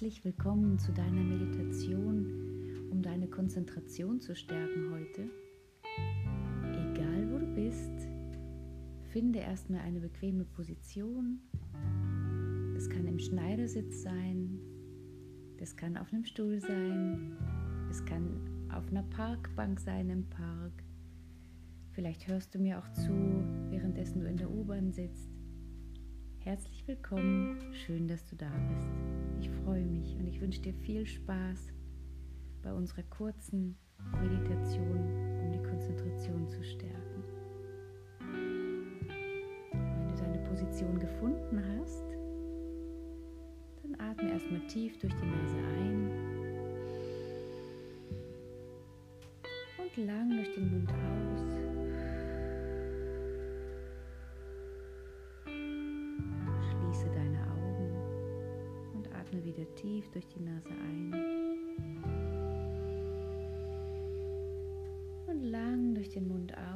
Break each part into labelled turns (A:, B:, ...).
A: Herzlich willkommen zu deiner Meditation, um deine Konzentration zu stärken heute. Egal wo du bist, finde erstmal eine bequeme Position. Es kann im Schneidersitz sein, das kann auf einem Stuhl sein, es kann auf einer Parkbank sein im Park. Vielleicht hörst du mir auch zu, währenddessen du in der U-Bahn sitzt. Herzlich willkommen, schön, dass du da bist. Ich freue mich und ich wünsche dir viel Spaß bei unserer kurzen Meditation, um die Konzentration zu stärken. Wenn du deine Position gefunden hast, dann atme erstmal tief durch die Nase ein und lang durch den Mund aus. Tief durch die Nase ein und lang durch den Mund aus.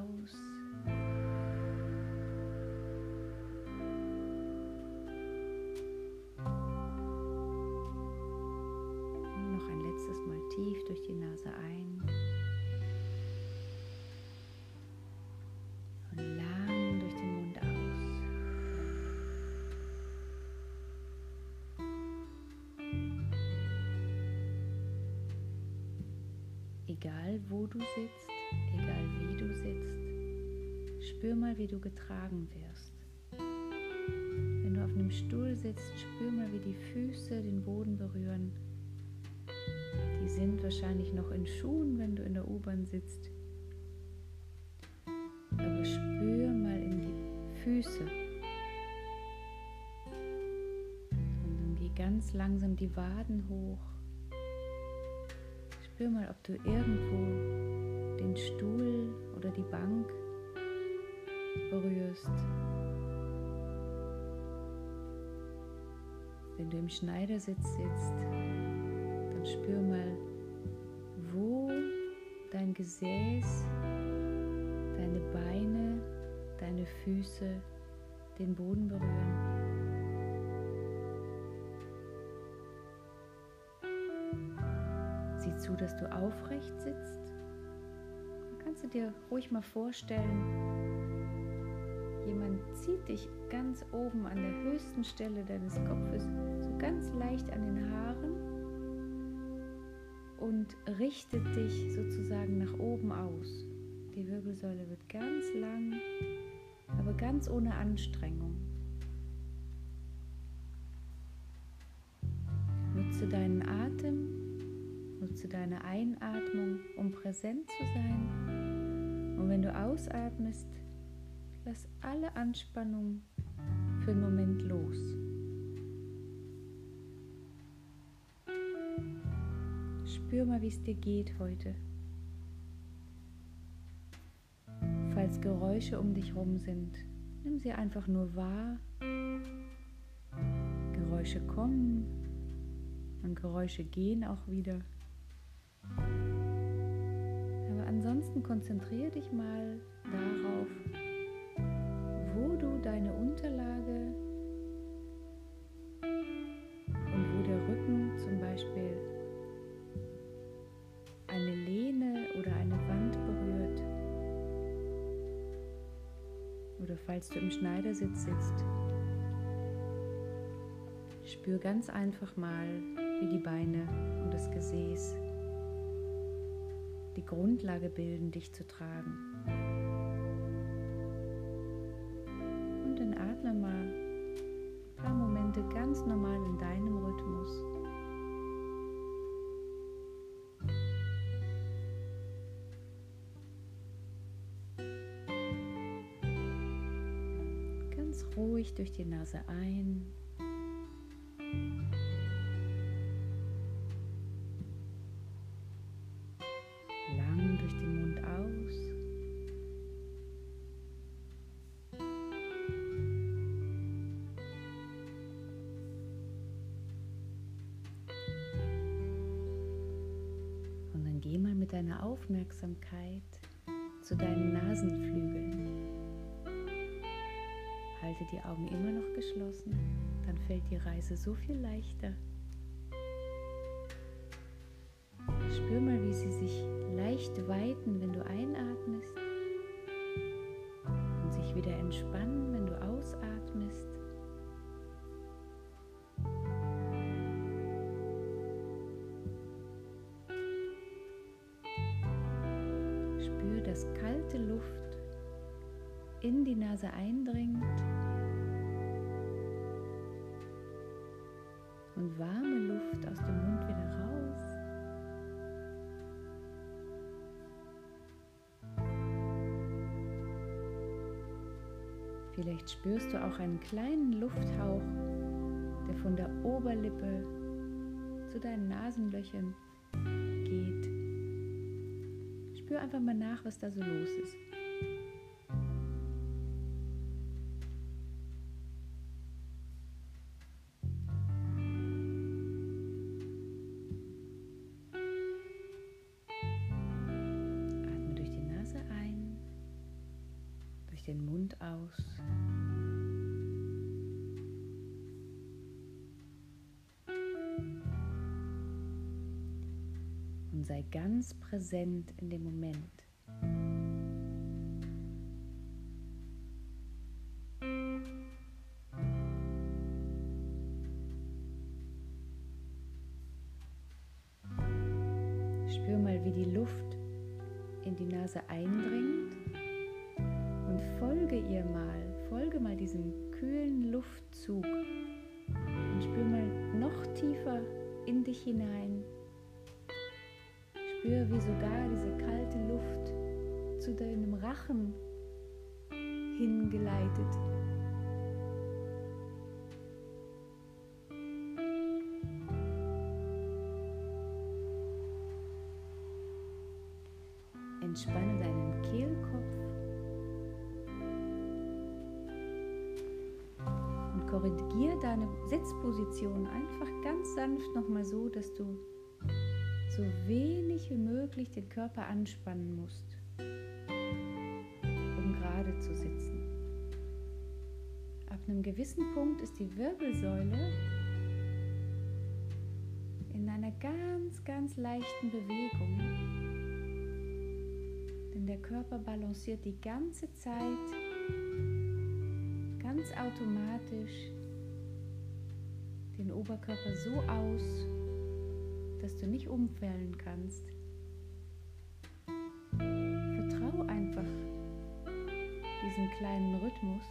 A: Egal wo du sitzt, egal wie du sitzt, spür mal, wie du getragen wirst. Wenn du auf einem Stuhl sitzt, spür mal, wie die Füße den Boden berühren. Die sind wahrscheinlich noch in Schuhen, wenn du in der U-Bahn sitzt. Aber spür mal in die Füße. Und dann geh ganz langsam die Waden hoch Spür mal, ob du irgendwo den Stuhl oder die Bank berührst. Wenn du im Schneidersitz sitzt, dann spür mal, wo dein Gesäß, deine Beine, deine Füße den Boden berühren. Zu, dass du aufrecht sitzt. Dann kannst du dir ruhig mal vorstellen, jemand zieht dich ganz oben an der höchsten Stelle deines Kopfes, so ganz leicht an den Haaren und richtet dich sozusagen nach oben aus. Die Wirbelsäule wird ganz lang, aber ganz ohne Anstrengung. Nutze deine Einatmung, um präsent zu sein. Und wenn du ausatmest, lass alle Anspannung für einen Moment los. Spür mal, wie es dir geht heute. Falls Geräusche um dich herum sind, nimm sie einfach nur wahr. Geräusche kommen und Geräusche gehen auch wieder. Aber ansonsten konzentriere dich mal darauf, wo du deine Unterlage und wo der Rücken zum Beispiel eine Lehne oder eine Wand berührt. Oder falls du im Schneidersitz sitzt, spür ganz einfach mal, wie die Beine und das Gesäß die Grundlage bilden, dich zu tragen. Und dann atme mal ein paar Momente ganz normal in deinem Rhythmus. Ganz ruhig durch die Nase ein deine Aufmerksamkeit zu deinen Nasenflügeln. Halte die Augen immer noch geschlossen, dann fällt die Reise so viel leichter. Dass kalte Luft in die Nase eindringt und warme Luft aus dem Mund wieder raus. Vielleicht spürst du auch einen kleinen Lufthauch, der von der Oberlippe zu deinen Nasenlöchern Spür einfach mal nach, was da so los ist. den Mund aus. Ganz präsent in dem Moment. Spür mal, wie die Luft in die Nase eindringt und folge ihr mal, folge mal diesem kühlen Luftzug und spür mal noch tiefer in dich hinein. Spür, wie sogar diese kalte Luft zu deinem Rachen hingeleitet. Entspanne deinen Kehlkopf korrigiere deine Sitzposition einfach ganz sanft nochmal so, dass du so wenig wie möglich den Körper anspannen musst, um gerade zu sitzen. Ab einem gewissen Punkt ist die Wirbelsäule in einer ganz, ganz leichten Bewegung, denn der Körper balanciert die ganze Zeit ganz automatisch den Oberkörper so aus, dass du nicht umfallen kannst. Vertrau einfach diesem kleinen Rhythmus.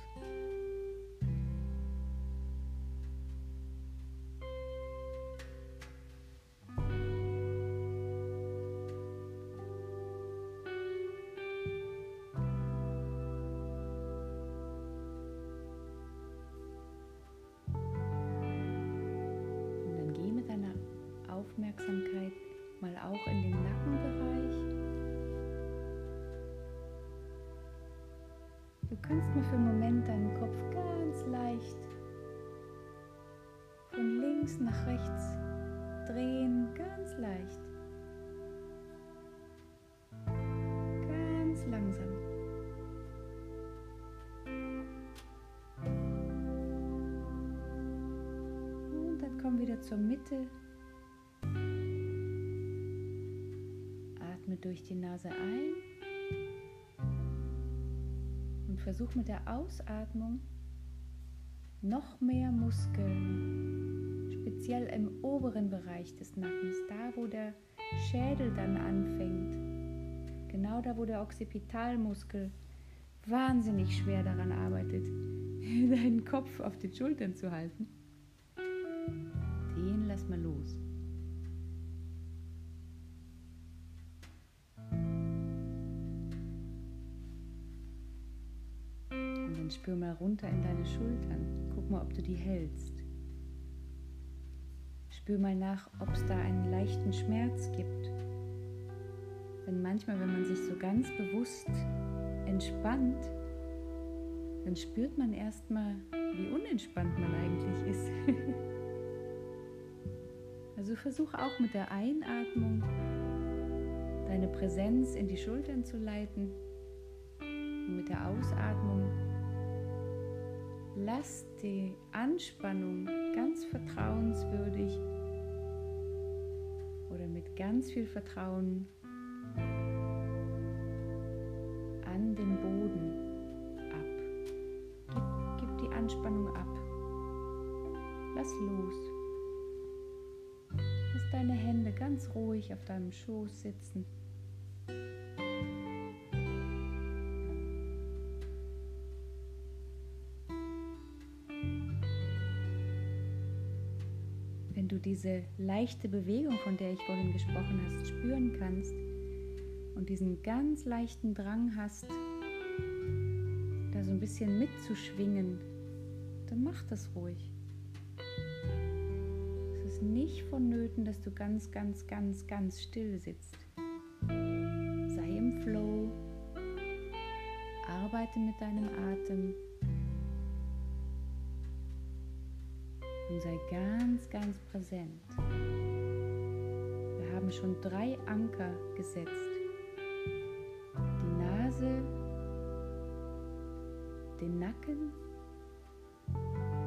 A: Kannst mal für einen Moment deinen Kopf ganz leicht von links nach rechts drehen, ganz leicht. Ganz langsam. Und dann komm wieder zur Mitte Atme durch die Nase ein versuch mit der Ausatmung noch mehr Muskeln, speziell im oberen Bereich des Nackens, da wo der Schädel dann anfängt, genau da wo der Occipitalmuskel wahnsinnig schwer daran arbeitet, deinen Kopf auf den Schultern zu halten. Den lass mal los. Spür mal runter in deine Schultern. Guck mal, ob du die hältst. Spür mal nach, ob es da einen leichten Schmerz gibt. Denn manchmal, wenn man sich so ganz bewusst entspannt, dann spürt man erstmal, wie unentspannt man eigentlich ist. also versuch auch mit der Einatmung deine Präsenz in die Schultern zu leiten und mit der Ausatmung Lass die Anspannung ganz vertrauenswürdig oder mit ganz viel Vertrauen an den Boden ab. Gib, gib die Anspannung ab. Lass los. Lass deine Hände ganz ruhig auf deinem Schoß sitzen. Diese leichte Bewegung, von der ich vorhin gesprochen hast, spüren kannst und diesen ganz leichten Drang hast, da so ein bisschen mitzuschwingen, dann mach das ruhig. Nicht vonnöten, dass du ganz, ganz, ganz, ganz still sitzt. Sei im Flow, arbeite mit deinem Atem und sei ganz, ganz präsent. Wir haben schon drei Anker gesetzt. Die Nase, den Nacken,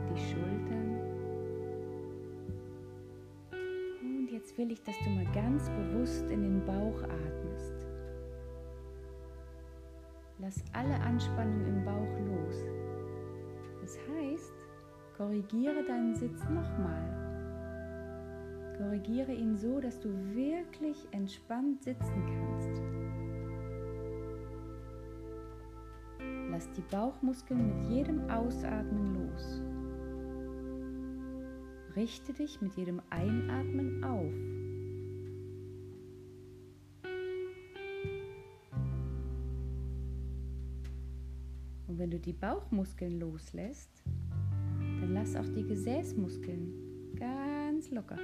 A: die Schultern jetzt will ich, dass du mal ganz bewusst in den Bauch atmest. Lass alle Anspannung im Bauch los. Korrigiere deinen Sitz nochmal. Korrigiere ihn so, dass du wirklich entspannt sitzen kannst. Lass die Bauchmuskeln mit jedem Ausatmen los. Richte dich mit jedem Einatmen auf. Und wenn du die Bauchmuskeln loslässt, lass auch die Gesäßmuskeln ganz locker,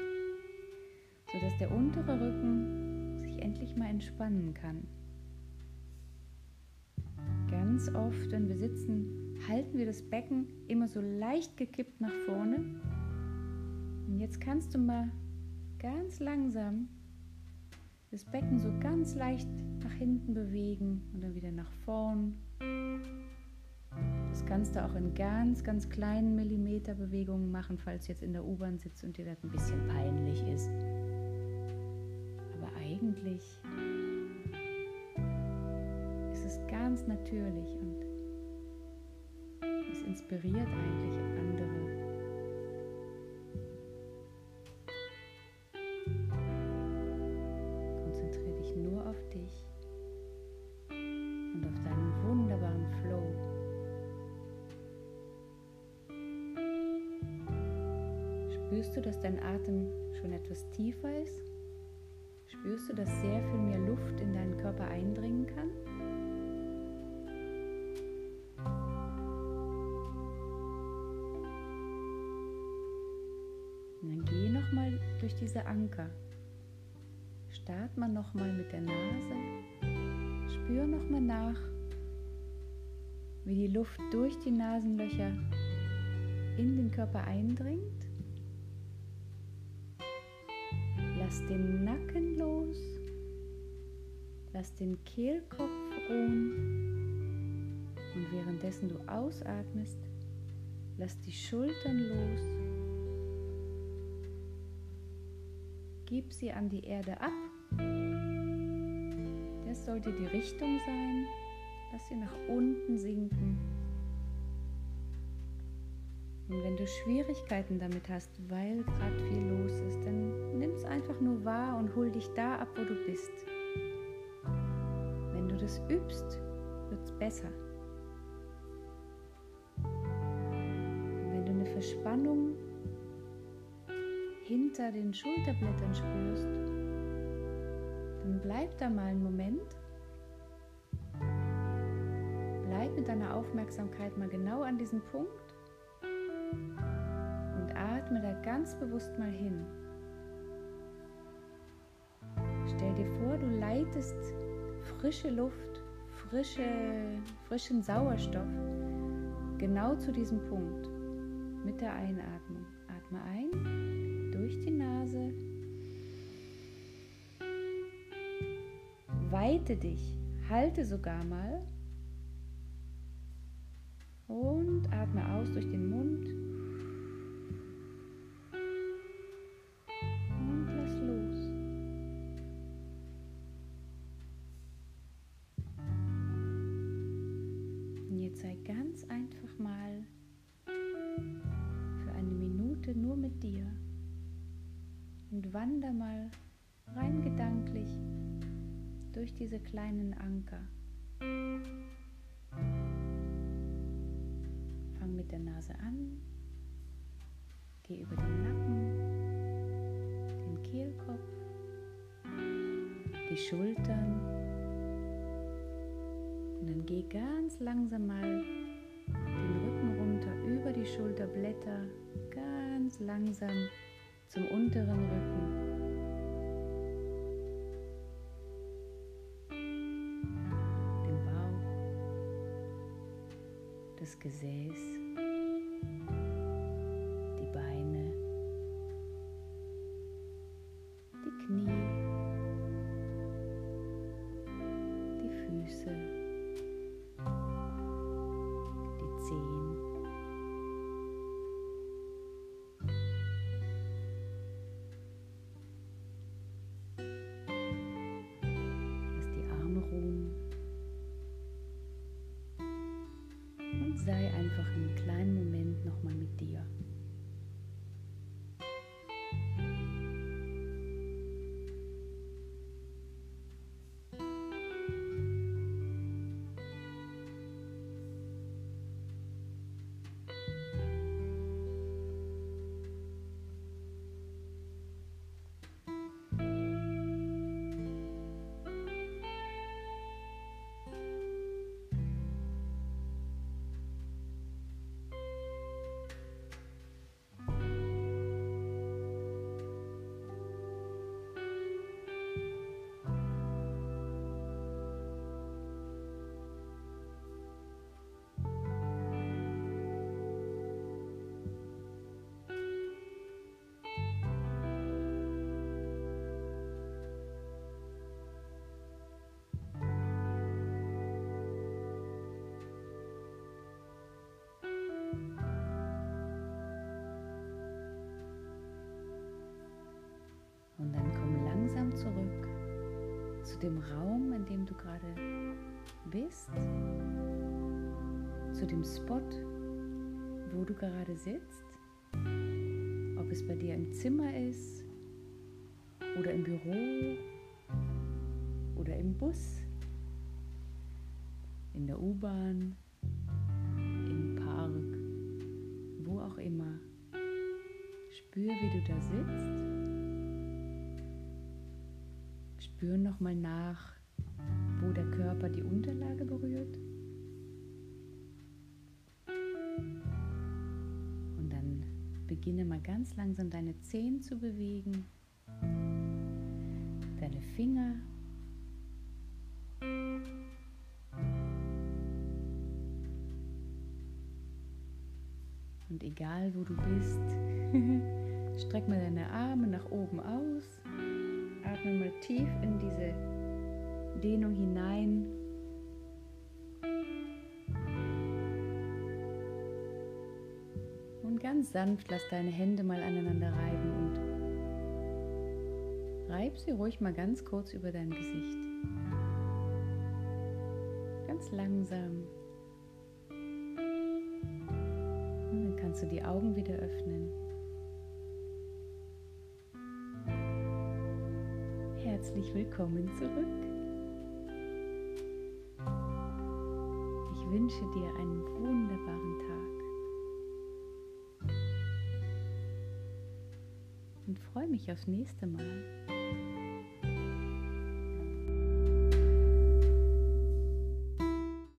A: sodass der untere Rücken sich endlich mal entspannen kann. Ganz oft, wenn wir sitzen, halten wir das Becken immer so leicht gekippt nach vorne und jetzt kannst du mal ganz langsam das Becken so ganz leicht nach hinten bewegen und dann wieder nach vorn. Kannst du auch in ganz, ganz kleinen Millimeterbewegungen machen, falls du jetzt in der U-Bahn sitzt und dir das ein bisschen peinlich ist. Aber eigentlich ist es ganz natürlich und es inspiriert eigentlich andere. Spürst du, dass dein Atem schon etwas tiefer ist? Spürst du, dass sehr viel mehr Luft in deinen Körper eindringen kann? Und dann geh nochmal durch diese Anker. Start mal nochmal mit der Nase. Spür nochmal nach, wie die Luft durch die Nasenlöcher in den Körper eindringt. Lass den Nacken los. Lass den Kehlkopf ruhen. Und währenddessen du ausatmest, lass die Schultern los. Gib sie an die Erde ab. Das sollte die Richtung sein. Lass sie nach unten sinken. Und wenn du Schwierigkeiten damit hast, weil gerade viel los ist, dann nimm es einfach nur wahr und hol dich da ab, wo du bist. Wenn du das übst, wird es besser. Wenn du eine Verspannung hinter den Schulterblättern spürst, dann bleib da mal einen Moment. Bleib mit deiner Aufmerksamkeit mal genau an diesem Punkt und atme da ganz bewusst mal hin. Stell dir vor, du leitest frische Luft, frische, frischen Sauerstoff genau zu diesem Punkt mit der Einatmung. Atme ein durch die Nase. Weite dich, halte sogar mal und atme aus durch den Mund. Sei ganz einfach mal für eine Minute nur mit dir und wander mal rein gedanklich durch diese kleinen Anker. Fang mit der Nase an, geh über den Nacken, den Kehlkopf, die Schultern und dann geh ganz langsam mal den Rücken runter über die Schulterblätter, ganz langsam zum unteren Rücken. das Gesäß, die Beine, die Knie, die Füße, sei einfach einen kleinen Moment nochmal mit dir. Zurück zu dem Raum, in dem du gerade bist, zu dem Spot, wo du gerade sitzt, ob es bei dir im Zimmer ist oder im Büro oder im Bus, in der U-Bahn, im Park, wo auch immer. Spür, wie du da sitzt Spüren nochmal nach, wo der Körper die Unterlage berührt. Und dann beginne mal ganz langsam deine Zehen zu bewegen, deine Finger. Und egal wo du bist, streck mal deine Arme nach oben aus atme mal tief in diese Dehnung hinein. Und ganz sanft lass deine Hände mal aneinander reiben und reib sie ruhig mal ganz kurz über dein Gesicht. Ganz langsam. Und dann kannst du die Augen wieder öffnen. Herzlich willkommen zurück. Ich wünsche dir einen wunderbaren Tag und freue mich aufs nächste Mal.